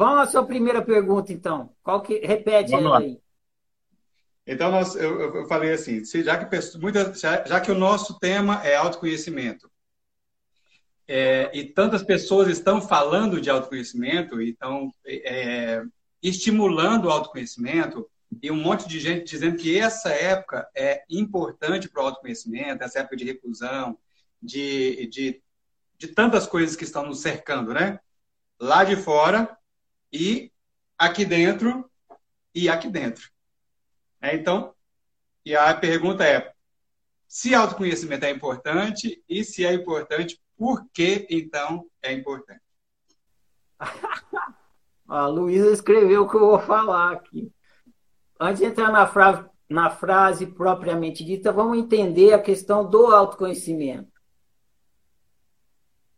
Vamos à sua primeira pergunta, então. Qual que repete Vamos ela aí? Então, nós, eu, eu, falei assim, já que, muita, já que o nosso tema é autoconhecimento, é, e tantas pessoas estão falando de autoconhecimento e estão é, estimulando o autoconhecimento, e um monte de gente dizendo que essa época é importante para o autoconhecimento, essa época de reclusão, de, de, de tantas coisas que estão nos cercando, né? Lá de fora e aqui dentro e aqui dentro. É, então, e a pergunta é: se autoconhecimento é importante e se é importante, por que então é importante? a Luísa escreveu o que eu vou falar aqui. Antes de entrar na frase, na frase propriamente dita, vamos entender a questão do autoconhecimento.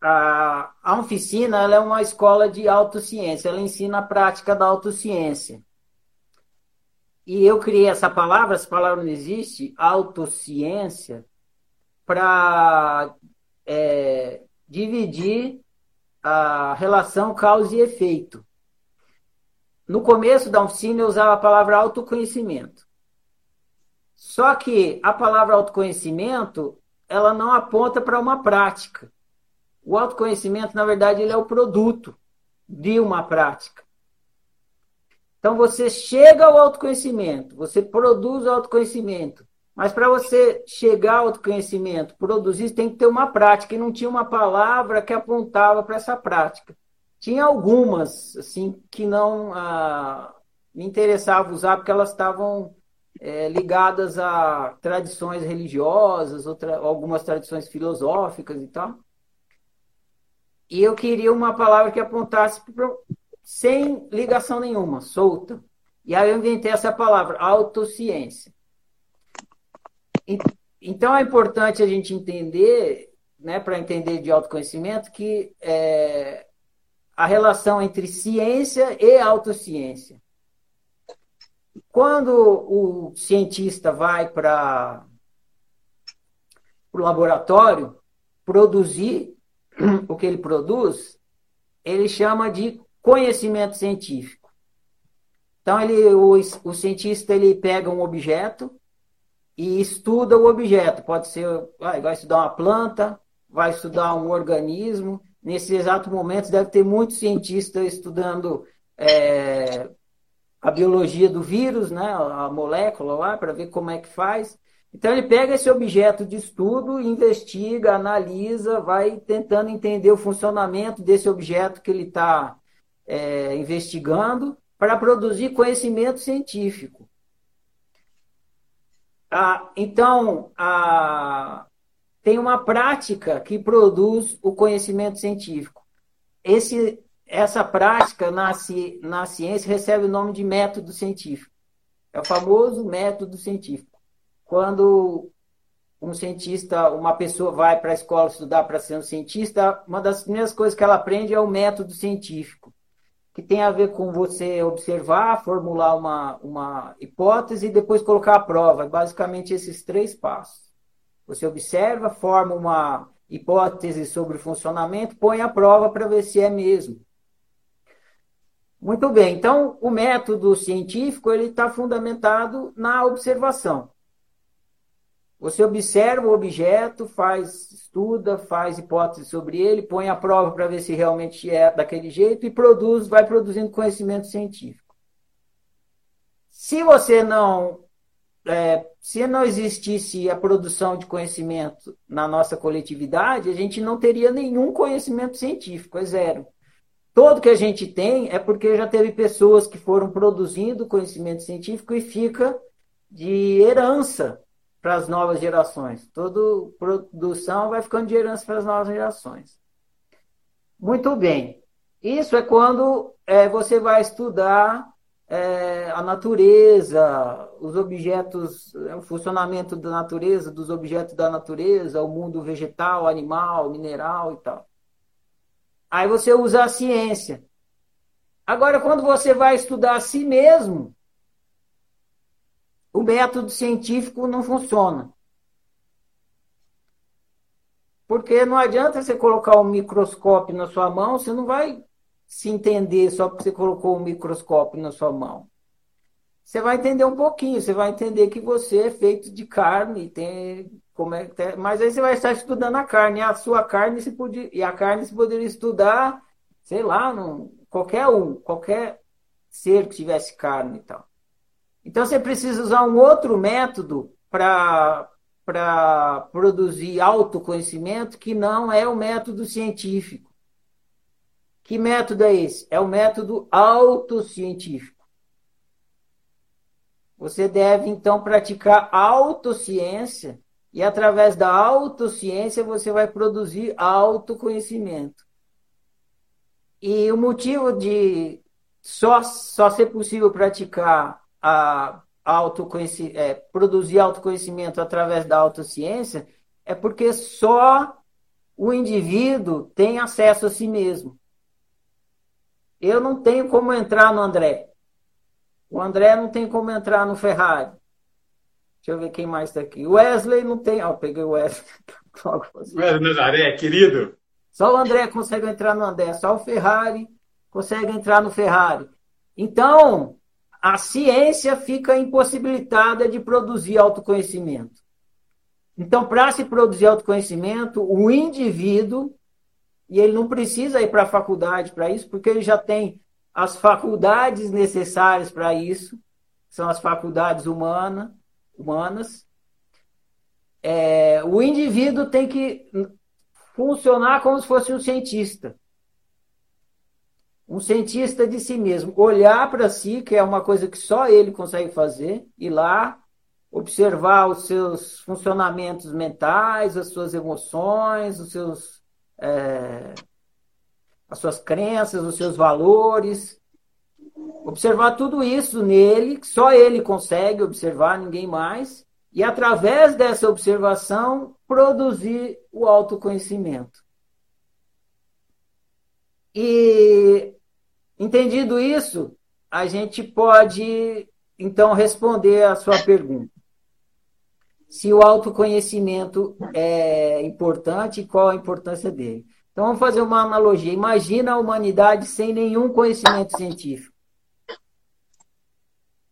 A, a oficina ela é uma escola de autociência, ela ensina a prática da autociência. E eu criei essa palavra, essa palavra não existe, autociência, para é, dividir a relação causa e efeito. No começo da oficina eu usava a palavra autoconhecimento. Só que a palavra autoconhecimento, ela não aponta para uma prática. O autoconhecimento, na verdade, ele é o produto de uma prática. Então você chega ao autoconhecimento, você produz o autoconhecimento. Mas para você chegar ao autoconhecimento, produzir, tem que ter uma prática. E não tinha uma palavra que apontava para essa prática. Tinha algumas, assim, que não ah, me interessava usar, porque elas estavam é, ligadas a tradições religiosas, outra, algumas tradições filosóficas e tal. E eu queria uma palavra que apontasse sem ligação nenhuma, solta. E aí eu inventei essa palavra, autociência. Então é importante a gente entender, né, para entender de autoconhecimento, que é, a relação entre ciência e autociência. Quando o cientista vai para o laboratório produzir o que ele produz, ele chama de conhecimento científico. Então, ele, o, o cientista ele pega um objeto e estuda o objeto. Pode ser, vai, vai estudar uma planta, vai estudar um organismo. Nesse exato momento, deve ter muitos cientistas estudando é, a biologia do vírus, né, a molécula lá, para ver como é que faz. Então, ele pega esse objeto de estudo, investiga, analisa, vai tentando entender o funcionamento desse objeto que ele está é, investigando para produzir conhecimento científico. Ah, então, ah, tem uma prática que produz o conhecimento científico. Esse, essa prática na, na ciência recebe o nome de método científico. É o famoso método científico. Quando um cientista, uma pessoa vai para a escola estudar para ser um cientista, uma das primeiras coisas que ela aprende é o método científico que tem a ver com você observar, formular uma, uma hipótese e depois colocar a prova. Basicamente, esses três passos. Você observa, forma uma hipótese sobre o funcionamento, põe a prova para ver se é mesmo. Muito bem, então o método científico ele está fundamentado na observação. Você observa o objeto, faz, estuda, faz hipótese sobre ele, põe a prova para ver se realmente é daquele jeito e produz, vai produzindo conhecimento científico. Se você não, é, se não existisse a produção de conhecimento na nossa coletividade, a gente não teria nenhum conhecimento científico, é zero. Todo que a gente tem é porque já teve pessoas que foram produzindo conhecimento científico e fica de herança para as novas gerações. Toda produção vai ficando de herança para as novas gerações. Muito bem. Isso é quando é, você vai estudar é, a natureza, os objetos, é, o funcionamento da natureza, dos objetos da natureza, o mundo vegetal, animal, mineral e tal. Aí você usa a ciência. Agora, quando você vai estudar a si mesmo, o método científico não funciona. Porque não adianta você colocar um microscópio na sua mão, você não vai se entender só porque você colocou um microscópio na sua mão. Você vai entender um pouquinho, você vai entender que você é feito de carne, tem como é, tem, mas aí você vai estar estudando a carne, a sua carne se podia, e a carne se poderia estudar, sei lá, no, qualquer um, qualquer ser que tivesse carne e tal. Então você precisa usar um outro método para produzir autoconhecimento que não é o método científico. Que método é esse? É o método autocientífico. Você deve então praticar autociência e através da autociência você vai produzir autoconhecimento. E o motivo de só, só ser possível praticar a autoconhecimento, é, produzir autoconhecimento através da autociência é porque só o indivíduo tem acesso a si mesmo. Eu não tenho como entrar no André. O André não tem como entrar no Ferrari. Deixa eu ver quem mais está aqui. O Wesley não tem. Ó, oh, peguei o Wesley. Wesley Nazaré, querido. Só o André consegue entrar no André. Só o Ferrari consegue entrar no Ferrari. Então, a ciência fica impossibilitada de produzir autoconhecimento. Então, para se produzir autoconhecimento, o indivíduo, e ele não precisa ir para a faculdade para isso, porque ele já tem as faculdades necessárias para isso, são as faculdades humana, humanas. É, o indivíduo tem que funcionar como se fosse um cientista um cientista de si mesmo, olhar para si, que é uma coisa que só ele consegue fazer, ir lá, observar os seus funcionamentos mentais, as suas emoções, os seus, é, as suas crenças, os seus valores, observar tudo isso nele, que só ele consegue observar, ninguém mais, e através dessa observação produzir o autoconhecimento. E Entendido isso, a gente pode então responder a sua pergunta. Se o autoconhecimento é importante, qual a importância dele? Então vamos fazer uma analogia. Imagina a humanidade sem nenhum conhecimento científico.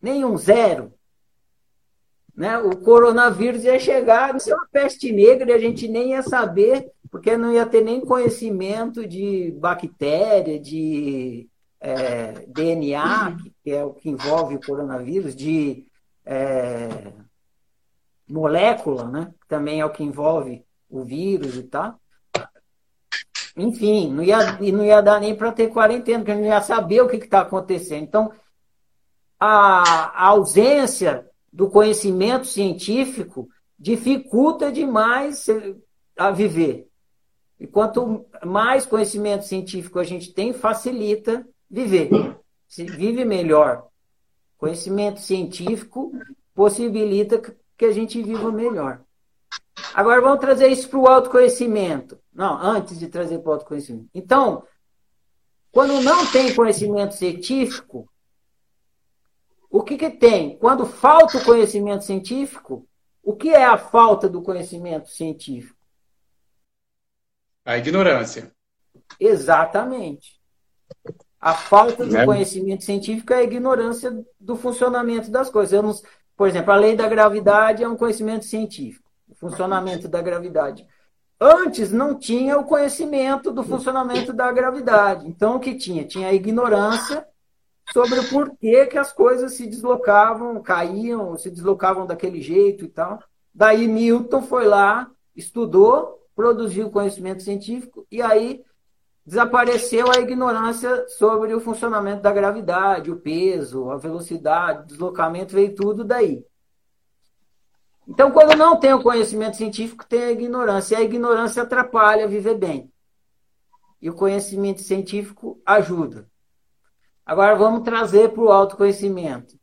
Nenhum, zero. Né? O coronavírus ia chegar, isso é uma peste negra e a gente nem ia saber, porque não ia ter nem conhecimento de bactéria, de é, DNA, que é o que envolve o coronavírus, de é, molécula, né? também é o que envolve o vírus e tal. Enfim, não ia, não ia dar nem para ter quarentena, porque não ia saber o que está acontecendo. Então, a, a ausência do conhecimento científico dificulta demais a viver. E quanto mais conhecimento científico a gente tem, facilita viver. Se vive melhor. Conhecimento científico possibilita que a gente viva melhor. Agora vamos trazer isso para o autoconhecimento. Não, antes de trazer para o autoconhecimento. Então, quando não tem conhecimento científico, o que, que tem? Quando falta o conhecimento científico, o que é a falta do conhecimento científico? A ignorância. Exatamente. A falta do é. conhecimento científico é a ignorância do funcionamento das coisas. Não, por exemplo, a lei da gravidade é um conhecimento científico, o funcionamento da gravidade. Antes não tinha o conhecimento do funcionamento da gravidade. Então, o que tinha? Tinha a ignorância sobre o porquê que as coisas se deslocavam, caíam, se deslocavam daquele jeito e tal. Daí Newton foi lá, estudou, produziu conhecimento científico, e aí desapareceu a ignorância sobre o funcionamento da gravidade, o peso, a velocidade, o deslocamento, veio tudo daí. Então, quando não tem o conhecimento científico, tem a ignorância. E a ignorância atrapalha viver bem. E o conhecimento científico ajuda. Agora vamos trazer para o autoconhecimento.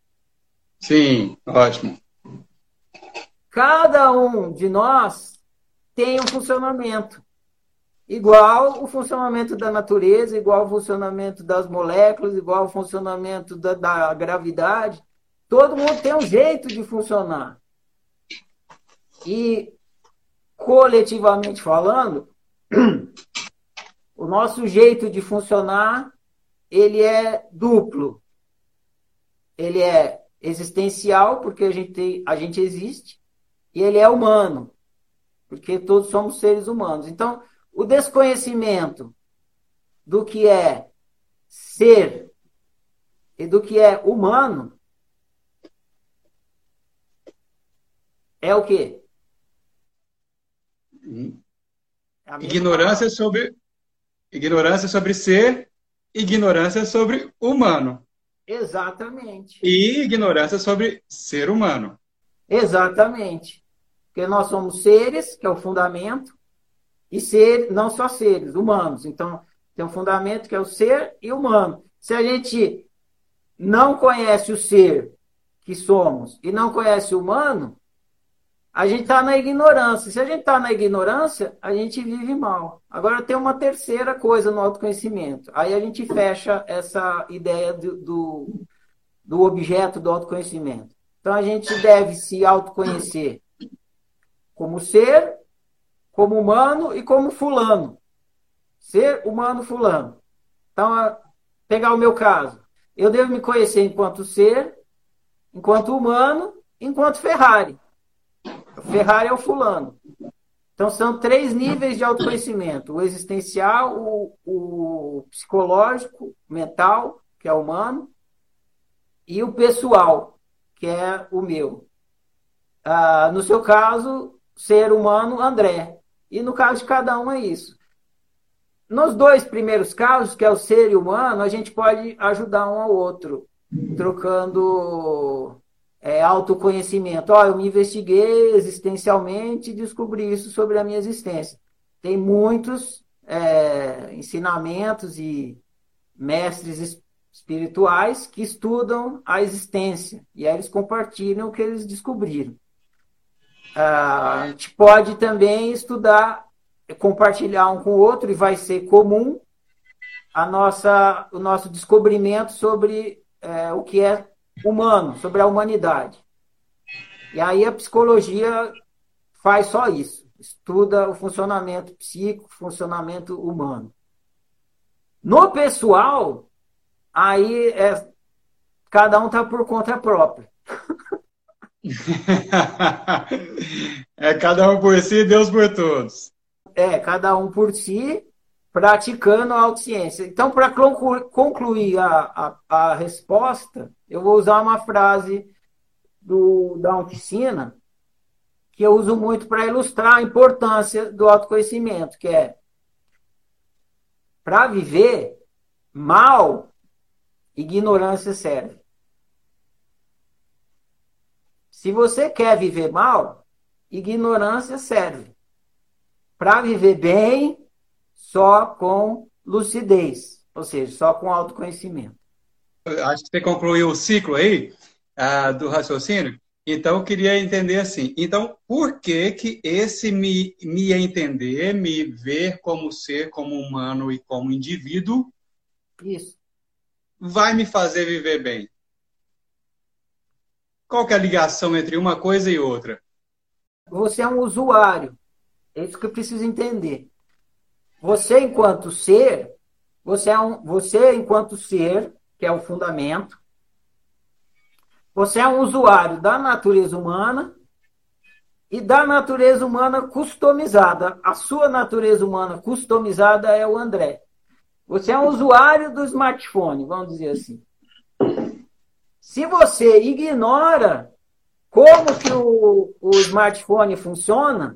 Sim, ótimo. Cada um de nós tem um funcionamento igual o funcionamento da natureza, igual o funcionamento das moléculas, igual o funcionamento da, da gravidade. Todo mundo tem um jeito de funcionar. E, coletivamente falando, o nosso jeito de funcionar ele é duplo. Ele é existencial, porque a gente, a gente existe, e ele é humano, porque todos somos seres humanos. Então, o desconhecimento do que é ser e do que é humano é o quê? Ignorância sobre ignorância sobre ser, ignorância sobre humano. Exatamente. E ignorância sobre ser humano. Exatamente. Porque nós somos seres, que é o fundamento, e ser, não só seres, humanos. Então, tem um fundamento que é o ser e humano. Se a gente não conhece o ser que somos e não conhece o humano, a gente está na ignorância. Se a gente está na ignorância, a gente vive mal. Agora tem uma terceira coisa no autoconhecimento. Aí a gente fecha essa ideia do, do, do objeto do autoconhecimento. Então a gente deve se autoconhecer como ser, como humano e como fulano. Ser humano fulano. Então, pegar o meu caso. Eu devo me conhecer enquanto ser, enquanto humano, enquanto Ferrari. Ferrari é o fulano. Então, são três níveis de autoconhecimento: o existencial, o, o psicológico, mental, que é humano, e o pessoal, que é o meu. Ah, no seu caso, ser humano, André. E no caso de cada um é isso. Nos dois primeiros casos, que é o ser humano, a gente pode ajudar um ao outro, trocando é, autoconhecimento. Ó, eu me investiguei existencialmente e descobri isso sobre a minha existência. Tem muitos é, ensinamentos e mestres espirituais que estudam a existência e aí eles compartilham o que eles descobriram. Ah, a gente pode também estudar, compartilhar um com o outro e vai ser comum a nossa, o nosso descobrimento sobre é, o que é humano, sobre a humanidade. E aí a psicologia faz só isso, estuda o funcionamento psíquico, funcionamento humano. No pessoal, aí é, cada um está por conta própria. é cada um por si, Deus por todos. É, cada um por si, praticando a autociência. Então, para concluir a, a, a resposta, eu vou usar uma frase do, da oficina que eu uso muito para ilustrar a importância do autoconhecimento, que é para viver mal, ignorância serve. Se você quer viver mal, ignorância serve. Para viver bem, só com lucidez, ou seja, só com autoconhecimento acho que você concluiu o ciclo aí uh, do raciocínio. Então, eu queria entender assim. Então, por que que esse me, me entender, me ver como ser, como humano e como indivíduo, Isso. vai me fazer viver bem? Qual que é a ligação entre uma coisa e outra? Você é um usuário. É isso que eu preciso entender. Você, enquanto ser, você é um, você, enquanto ser, que é o fundamento. Você é um usuário da natureza humana e da natureza humana customizada. A sua natureza humana customizada é o André. Você é um usuário do smartphone, vamos dizer assim. Se você ignora como que o, o smartphone funciona,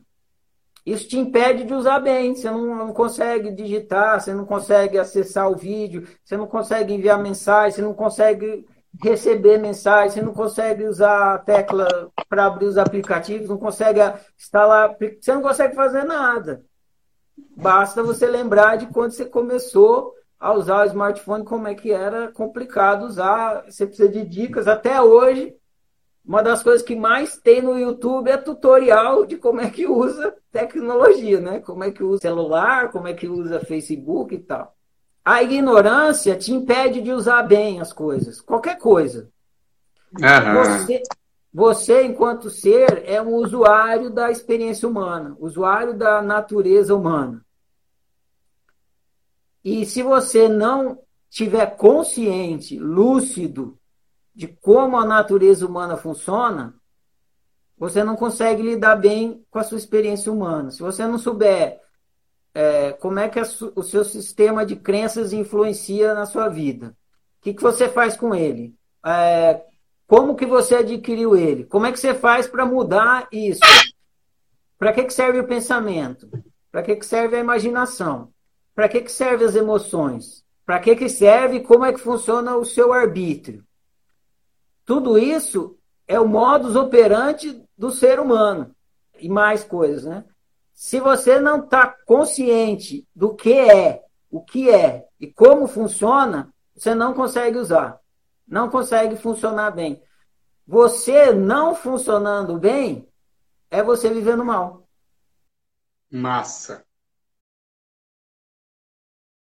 isso te impede de usar bem. Você não, não, consegue digitar, você não consegue acessar o vídeo, você não consegue enviar mensagem, você não consegue receber mensagem, você não consegue usar a tecla para abrir os aplicativos, não consegue instalar, você não consegue fazer nada. Basta você lembrar de quando você começou a usar o smartphone, como é que era complicado usar. Você precisa de dicas. Até hoje, uma das coisas que mais tem no YouTube é tutorial de como é que usa tecnologia, né? Como é que usa celular, como é que usa Facebook e tal. A ignorância te impede de usar bem as coisas, qualquer coisa. Você, você, enquanto ser, é um usuário da experiência humana, usuário da natureza humana. E se você não tiver consciente, lúcido de como a natureza humana funciona, você não consegue lidar bem com a sua experiência humana. Se você não souber é, como é que o seu sistema de crenças influencia na sua vida, o que, que você faz com ele? É, como que você adquiriu ele? Como é que você faz para mudar isso? Para que, que serve o pensamento? Para que, que serve a imaginação? Para que, que serve as emoções? Para que, que serve como é que funciona o seu arbítrio? Tudo isso é o modus operandi do ser humano. E mais coisas, né? Se você não está consciente do que é, o que é e como funciona, você não consegue usar. Não consegue funcionar bem. Você não funcionando bem é você vivendo mal. Massa.